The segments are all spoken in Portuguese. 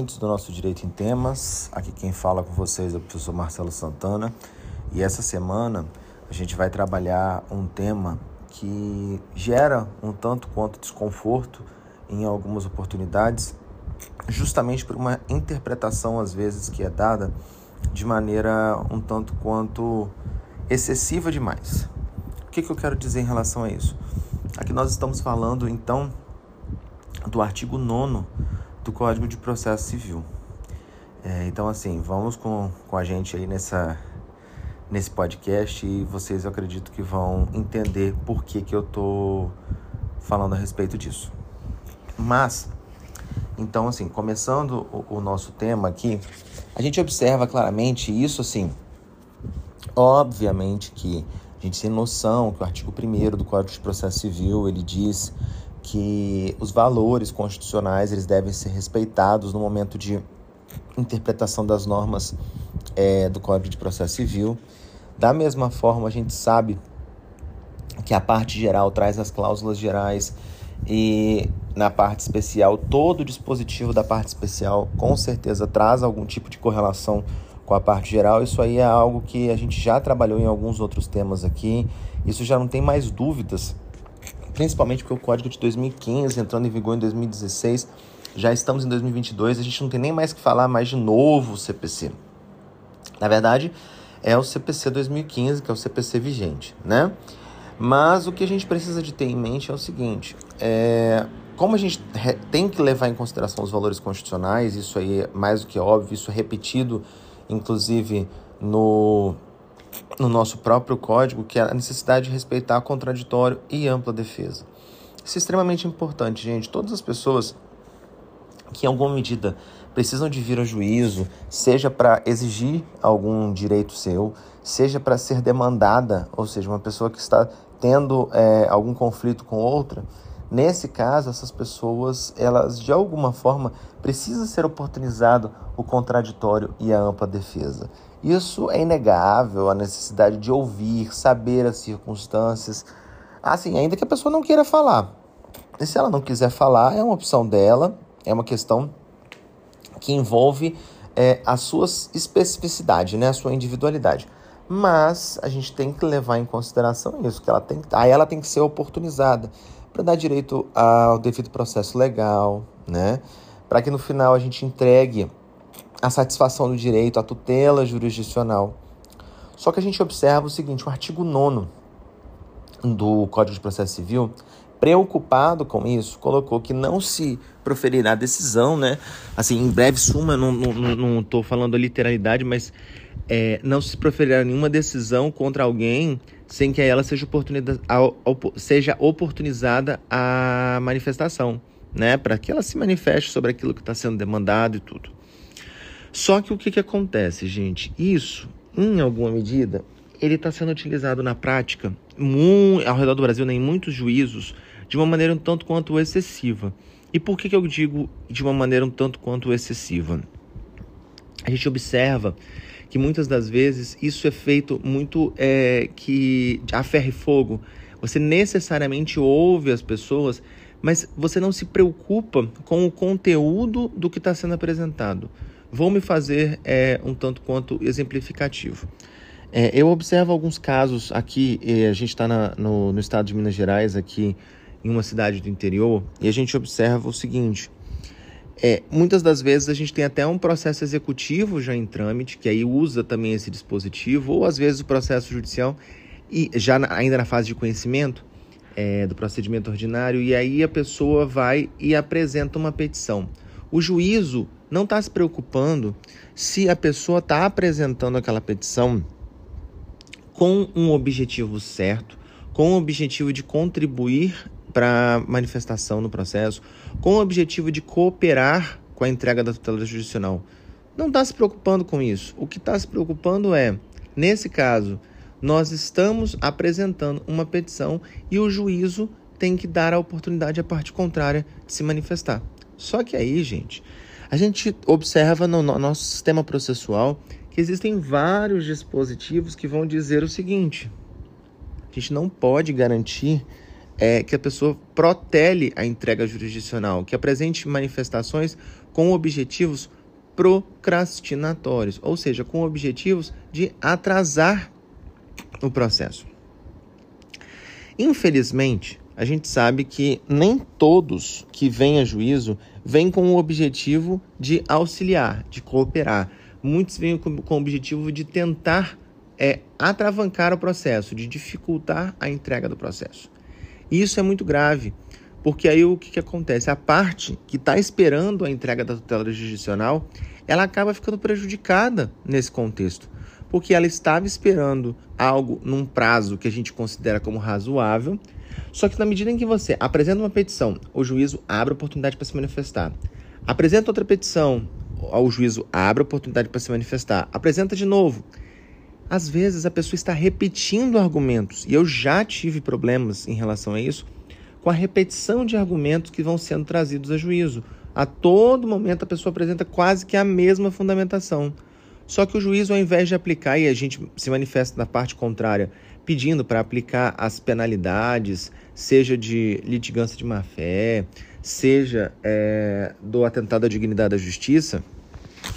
Ouvintes do nosso Direito em Temas. Aqui quem fala com vocês é o professor Marcelo Santana. E essa semana a gente vai trabalhar um tema que gera um tanto quanto desconforto em algumas oportunidades, justamente por uma interpretação às vezes que é dada de maneira um tanto quanto excessiva demais. O que, que eu quero dizer em relação a isso? Aqui nós estamos falando então do artigo 9 do Código de Processo Civil. É, então, assim, vamos com, com a gente aí nessa, nesse podcast e vocês eu acredito que vão entender por que, que eu tô falando a respeito disso. Mas, então, assim, começando o, o nosso tema aqui, a gente observa claramente isso, assim, obviamente que a gente tem noção que o artigo 1 do Código de Processo Civil, ele diz que os valores constitucionais eles devem ser respeitados no momento de interpretação das normas é, do Código de Processo Civil. Da mesma forma, a gente sabe que a parte geral traz as cláusulas gerais e na parte especial, todo dispositivo da parte especial com certeza traz algum tipo de correlação com a parte geral. Isso aí é algo que a gente já trabalhou em alguns outros temas aqui. Isso já não tem mais dúvidas principalmente porque o código de 2015 entrando em vigor em 2016, já estamos em 2022, a gente não tem nem mais que falar mais de novo CPC. Na verdade, é o CPC 2015, que é o CPC vigente, né? Mas o que a gente precisa de ter em mente é o seguinte, é, como a gente tem que levar em consideração os valores constitucionais, isso aí é mais do que óbvio, isso é repetido, inclusive, no no nosso próprio código, que é a necessidade de respeitar contraditório e ampla defesa. Isso é extremamente importante, gente. Todas as pessoas que, em alguma medida, precisam de vir a juízo, seja para exigir algum direito seu, seja para ser demandada, ou seja, uma pessoa que está tendo é, algum conflito com outra, nesse caso, essas pessoas, elas de alguma forma precisa ser oportunizado o contraditório e a ampla defesa. Isso é inegável, a necessidade de ouvir, saber as circunstâncias. Assim, ainda que a pessoa não queira falar. E se ela não quiser falar, é uma opção dela, é uma questão que envolve é, a sua especificidade, né, a sua individualidade. Mas a gente tem que levar em consideração isso, que ela tem, aí ela tem que ser oportunizada para dar direito ao devido processo legal, né? Para que no final a gente entregue a satisfação do direito, a tutela jurisdicional. Só que a gente observa o seguinte: o artigo 9 do Código de Processo Civil, preocupado com isso, colocou que não se proferirá decisão, né? Assim, em breve suma, não estou falando a literalidade, mas é, não se proferirá nenhuma decisão contra alguém sem que ela seja, seja oportunizada a manifestação, né? Para que ela se manifeste sobre aquilo que está sendo demandado e tudo. Só que o que, que acontece, gente? Isso, em alguma medida, ele está sendo utilizado na prática ao redor do Brasil, né, em muitos juízos, de uma maneira um tanto quanto excessiva. E por que, que eu digo de uma maneira um tanto quanto excessiva? A gente observa que muitas das vezes isso é feito muito é, que a ferro e fogo. Você necessariamente ouve as pessoas, mas você não se preocupa com o conteúdo do que está sendo apresentado vou me fazer é, um tanto quanto exemplificativo. É, eu observo alguns casos aqui, a gente está no, no estado de Minas Gerais, aqui em uma cidade do interior, e a gente observa o seguinte: é, muitas das vezes a gente tem até um processo executivo já em trâmite, que aí usa também esse dispositivo, ou às vezes o processo judicial, e já na, ainda na fase de conhecimento é, do procedimento ordinário, e aí a pessoa vai e apresenta uma petição. O juízo não está se preocupando se a pessoa está apresentando aquela petição com um objetivo certo, com o objetivo de contribuir para manifestação no processo, com o objetivo de cooperar com a entrega da tutela judicial. Não está se preocupando com isso. O que está se preocupando é, nesse caso, nós estamos apresentando uma petição e o juízo tem que dar a oportunidade à parte contrária de se manifestar. Só que aí, gente, a gente observa no nosso sistema processual que existem vários dispositivos que vão dizer o seguinte: a gente não pode garantir é que a pessoa protele a entrega jurisdicional, que apresente manifestações com objetivos procrastinatórios, ou seja, com objetivos de atrasar o processo. Infelizmente, a gente sabe que nem todos que vêm a juízo vêm com o objetivo de auxiliar, de cooperar. Muitos vêm com, com o objetivo de tentar é, atravancar o processo, de dificultar a entrega do processo. E isso é muito grave, porque aí o que, que acontece? A parte que está esperando a entrega da tutela jurisdicional, ela acaba ficando prejudicada nesse contexto, porque ela estava esperando algo num prazo que a gente considera como razoável, só que na medida em que você apresenta uma petição, o juízo abre a oportunidade para se manifestar. Apresenta outra petição, o juízo abre a oportunidade para se manifestar. Apresenta de novo. Às vezes a pessoa está repetindo argumentos, e eu já tive problemas em relação a isso, com a repetição de argumentos que vão sendo trazidos a juízo. A todo momento a pessoa apresenta quase que a mesma fundamentação. Só que o juízo, ao invés de aplicar, e a gente se manifesta na parte contrária, pedindo para aplicar as penalidades, seja de litigância de má-fé, seja é, do atentado à dignidade da justiça,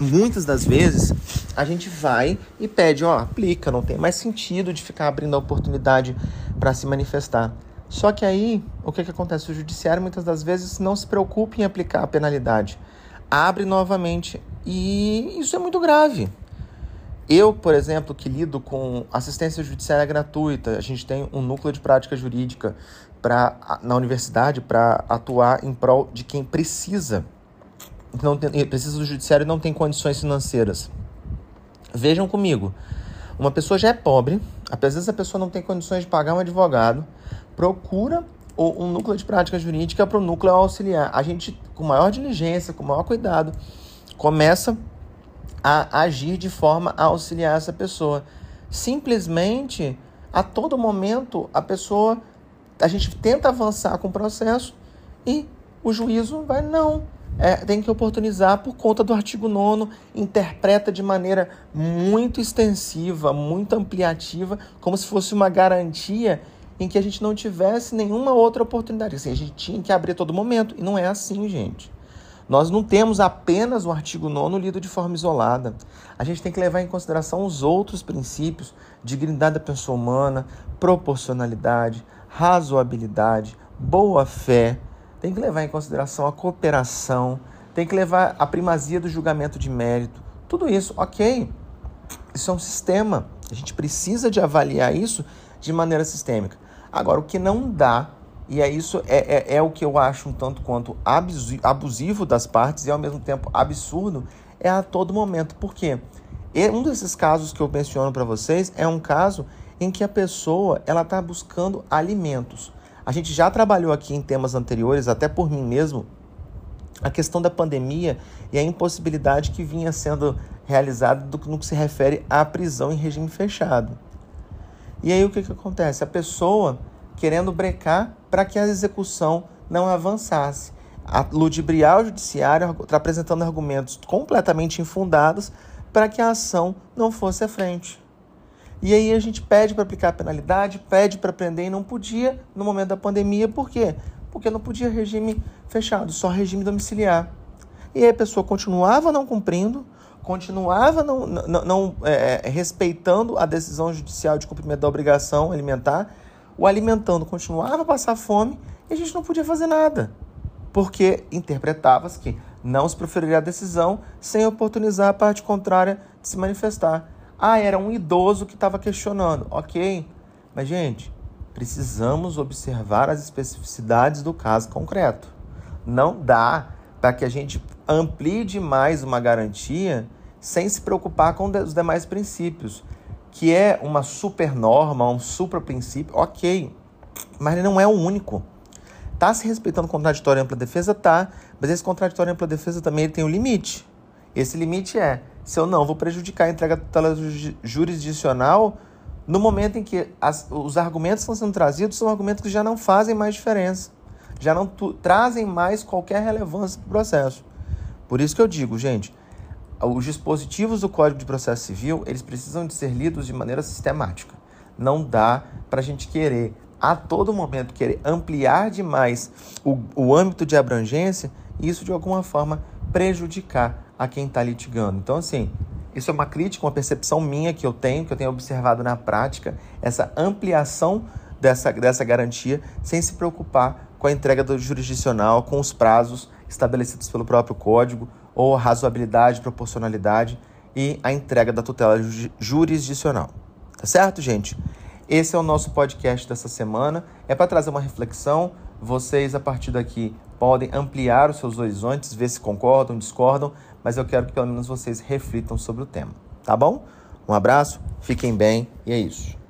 muitas das vezes a gente vai e pede, ó, aplica, não tem mais sentido de ficar abrindo a oportunidade para se manifestar. Só que aí, o que, que acontece? O judiciário muitas das vezes não se preocupa em aplicar a penalidade. Abre novamente. E isso é muito grave. Eu, por exemplo, que lido com assistência judiciária gratuita, a gente tem um núcleo de prática jurídica pra, na universidade para atuar em prol de quem precisa, não tem, precisa do judiciário e não tem condições financeiras. Vejam comigo, uma pessoa já é pobre, às vezes a pessoa não tem condições de pagar um advogado, procura um núcleo de prática jurídica para o núcleo auxiliar. A gente, com maior diligência, com maior cuidado, começa a agir de forma a auxiliar essa pessoa. Simplesmente, a todo momento, a pessoa, a gente tenta avançar com o processo e o juízo vai, não, é, tem que oportunizar por conta do artigo 9 interpreta de maneira muito extensiva, muito ampliativa, como se fosse uma garantia em que a gente não tivesse nenhuma outra oportunidade. Assim, a gente tinha que abrir todo momento. E não é assim, gente. Nós não temos apenas o artigo 9 lido de forma isolada. A gente tem que levar em consideração os outros princípios: dignidade da pessoa humana, proporcionalidade, razoabilidade, boa-fé. Tem que levar em consideração a cooperação, tem que levar a primazia do julgamento de mérito. Tudo isso, ok. Isso é um sistema. A gente precisa de avaliar isso de maneira sistêmica. Agora, o que não dá e é isso é, é, é, o que eu acho um tanto quanto abusivo das partes e ao mesmo tempo absurdo é a todo momento. Por quê? E um desses casos que eu menciono para vocês é um caso em que a pessoa ela está buscando alimentos. A gente já trabalhou aqui em temas anteriores, até por mim mesmo, a questão da pandemia e a impossibilidade que vinha sendo realizada no que se refere à prisão em regime fechado. E aí o que, que acontece? A pessoa querendo brecar para que a execução não avançasse. A ludibriar o judiciário está apresentando argumentos completamente infundados para que a ação não fosse à frente. E aí a gente pede para aplicar a penalidade, pede para prender e não podia no momento da pandemia. Por quê? Porque não podia regime fechado, só regime domiciliar. E aí a pessoa continuava não cumprindo, continuava não, não, não é, é respeitando a decisão judicial de cumprimento da obrigação alimentar o alimentando continuava a passar fome e a gente não podia fazer nada, porque interpretava-se que não se proferiria a decisão sem oportunizar a parte contrária de se manifestar. Ah, era um idoso que estava questionando. Ok, mas gente, precisamos observar as especificidades do caso concreto. Não dá para que a gente amplie demais uma garantia sem se preocupar com os demais princípios que é uma super norma, um super princípio, ok, mas ele não é o único. Tá se respeitando o contraditório ampla defesa? Tá, mas esse contraditório ampla defesa também ele tem um limite. Esse limite é, se eu não vou prejudicar a entrega tutela jurisdicional no momento em que as, os argumentos que estão sendo trazidos são argumentos que já não fazem mais diferença, já não trazem mais qualquer relevância para o processo. Por isso que eu digo, gente, os dispositivos do Código de Processo Civil eles precisam de ser lidos de maneira sistemática. Não dá para a gente querer a todo momento querer ampliar demais o, o âmbito de abrangência, isso de alguma forma prejudicar a quem está litigando. Então, assim, isso é uma crítica, uma percepção minha que eu tenho, que eu tenho observado na prática, essa ampliação dessa, dessa garantia sem se preocupar com a entrega do jurisdicional, com os prazos estabelecidos pelo próprio código, ou razoabilidade, proporcionalidade e a entrega da tutela jurisdicional. Tá certo, gente? Esse é o nosso podcast dessa semana. É para trazer uma reflexão. Vocês, a partir daqui, podem ampliar os seus horizontes, ver se concordam, discordam, mas eu quero que pelo menos vocês reflitam sobre o tema. Tá bom? Um abraço, fiquem bem e é isso.